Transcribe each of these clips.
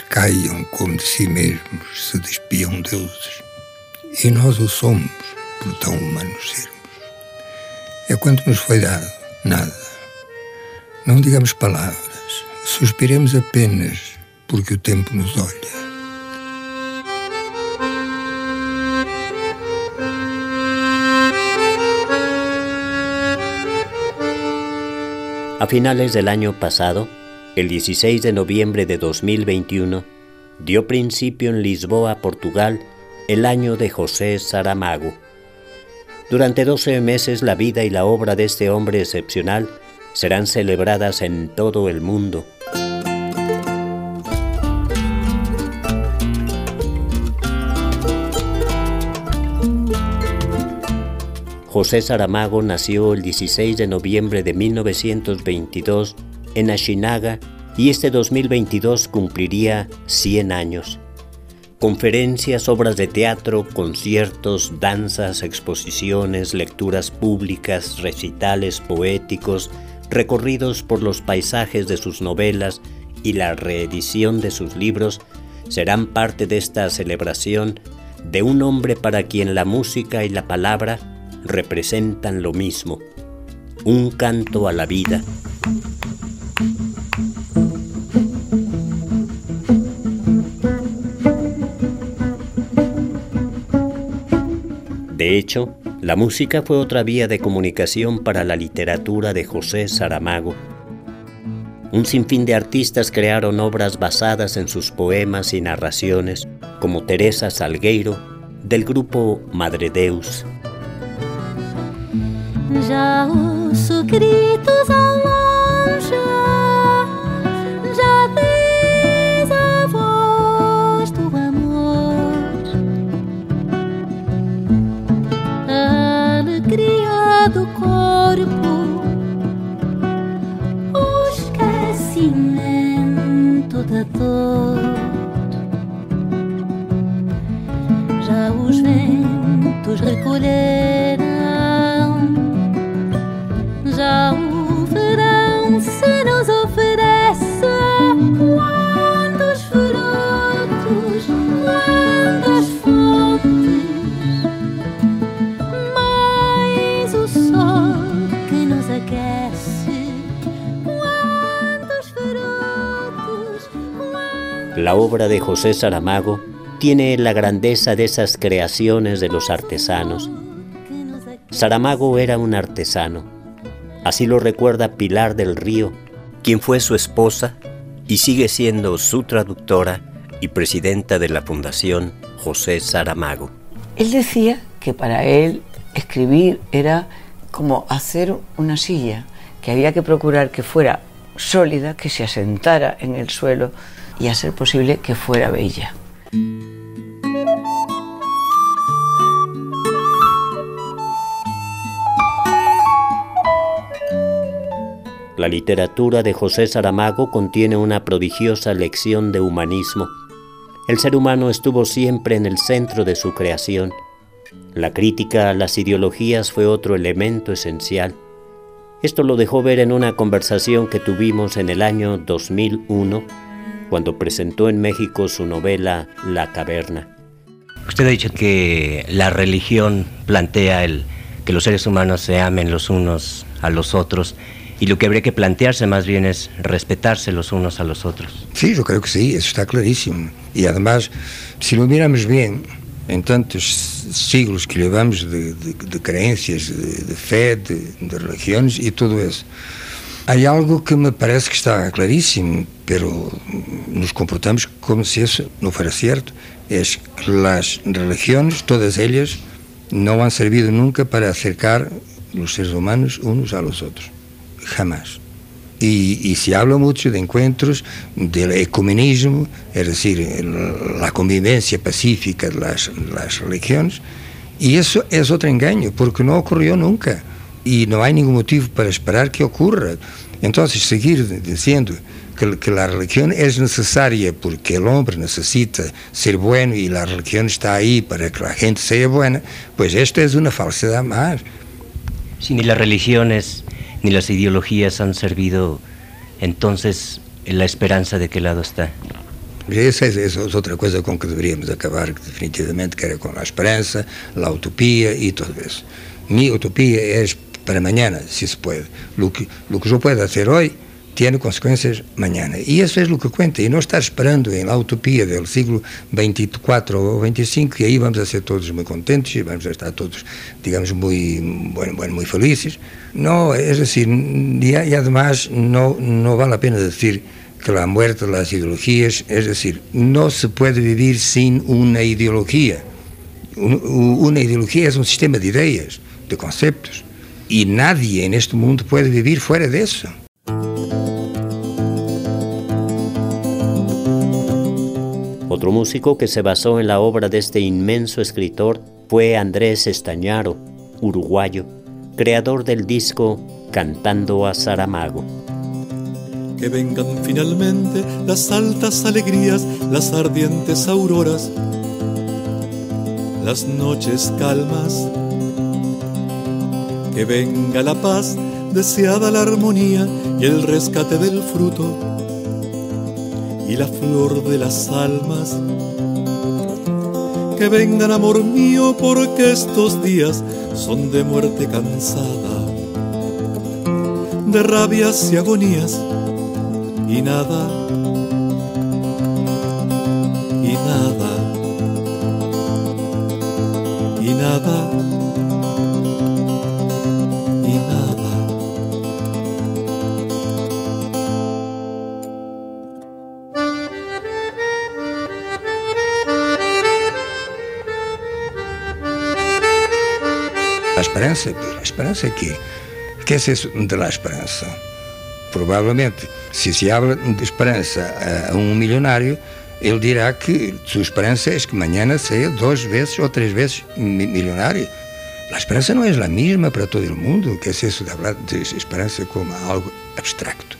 caiam como de si mesmos se despiam deuses. E nós o somos, por tão humanos sermos. É quanto nos foi dado, nada. Não digamos palavras, suspiremos apenas, porque o tempo nos olha. A finales del año pasado, el 16 de noviembre de 2021, dio principio en Lisboa, Portugal, el año de José Saramago. Durante 12 meses la vida y la obra de este hombre excepcional serán celebradas en todo el mundo. José Saramago nació el 16 de noviembre de 1922 en Ashinaga y este 2022 cumpliría 100 años. Conferencias, obras de teatro, conciertos, danzas, exposiciones, lecturas públicas, recitales poéticos, recorridos por los paisajes de sus novelas y la reedición de sus libros serán parte de esta celebración de un hombre para quien la música y la palabra representan lo mismo, un canto a la vida. De hecho, la música fue otra vía de comunicación para la literatura de José Saramago. Un sinfín de artistas crearon obras basadas en sus poemas y narraciones, como Teresa Salgueiro, del grupo Madre Deus. os ventos recolherão. Já o verão se nos oferece quantos frutos, quantas fontes. Mais o sol que nos aquece. Quantos frutos, quantos... La obra de José Saramago tiene la grandeza de esas creaciones de los artesanos. Saramago era un artesano. Así lo recuerda Pilar del Río, quien fue su esposa y sigue siendo su traductora y presidenta de la Fundación José Saramago. Él decía que para él escribir era como hacer una silla, que había que procurar que fuera sólida, que se asentara en el suelo y a ser posible que fuera bella. La literatura de José Saramago contiene una prodigiosa lección de humanismo. El ser humano estuvo siempre en el centro de su creación. La crítica a las ideologías fue otro elemento esencial. Esto lo dejó ver en una conversación que tuvimos en el año 2001 cuando presentó en México su novela La Caverna. Usted ha dicho que la religión plantea el, que los seres humanos se amen los unos a los otros y lo que habría que plantearse más bien es respetarse los unos a los otros. Sí, yo creo que sí, eso está clarísimo. Y además, si lo miramos bien, en tantos siglos que llevamos de, de, creencias, de, de fe, de religiones y todo eso, hay algo que me parece que está clarísimo, pero nos comportamos como si eso no fuera cierto. Es que las religiones, todas ellas, no han servido nunca para acercar los seres humanos unos a los otros. Jamás. Y, y, se habla mucho de encuentros del ecumenismo, es decir, la convivencia pacífica de las, las religiones, y eso es otro engaño, porque no ocurrió nunca y no hay ningún motivo para esperar que ocurra. Entonces, seguir diciendo que, que, la religión es necesaria porque el hombre necesita ser bueno y la religión está ahí para que la gente sea buena, pues esto es una falsedad más. Si ni las religiones ni las ideologías han servido, entonces la esperanza de qué lado está. Essa, essa é outra coisa com que deveríamos acabar definitivamente, que era com a esperança, a utopia e tudo isso. Minha utopia é para mañana, si se puede. Lo que, lo que yo pueda hacer hoy tiene consecuencias mañana. Y eso es lo que cuenta. Y no estar esperando en la utopía del siglo 24 o 25, y ahí vamos a ser todos muy contentos y vamos a estar todos, digamos, muy, bueno, bueno, muy felices. No, es decir, y, además no, no vale la pena decir que la muerte de las ideologías, es decir, no se puede vivir sin una ideología. Una ideología es un sistema de ideas, de conceptos. Y nadie en este mundo puede vivir fuera de eso. Otro músico que se basó en la obra de este inmenso escritor fue Andrés Estañaro, uruguayo, creador del disco Cantando a Saramago. Que vengan finalmente las altas alegrías, las ardientes auroras, las noches calmas. Que venga la paz, deseada la armonía y el rescate del fruto y la flor de las almas. Que vengan, amor mío, porque estos días son de muerte cansada, de rabias y agonías y nada, y nada, y nada, La esperança, a esperança que, que é isso de la esperança? Provavelmente, se se habla de esperança a, a um milionário, ele dirá que sua esperança é que amanhã seja duas vezes ou três vezes mi milionário. A esperança não é a mesma para todo o mundo, que é isso de falar de esperança como algo abstracto.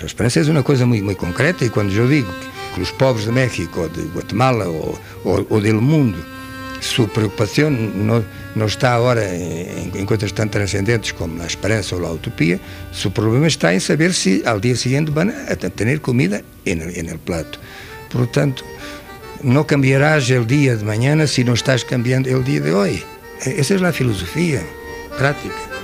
A esperança é uma coisa muito, muito concreta e quando eu digo que os pobres de México, ou de Guatemala ou, ou, ou do mundo, sua preocupação não, não está agora em, em coisas tão transcendentes como a esperança ou a utopia, se o problema está em saber se ao dia seguinte van a ter comida no plato. Portanto, não cambiarás o dia de manhã se não estás cambiando o dia de hoje. Essa é a filosofia prática.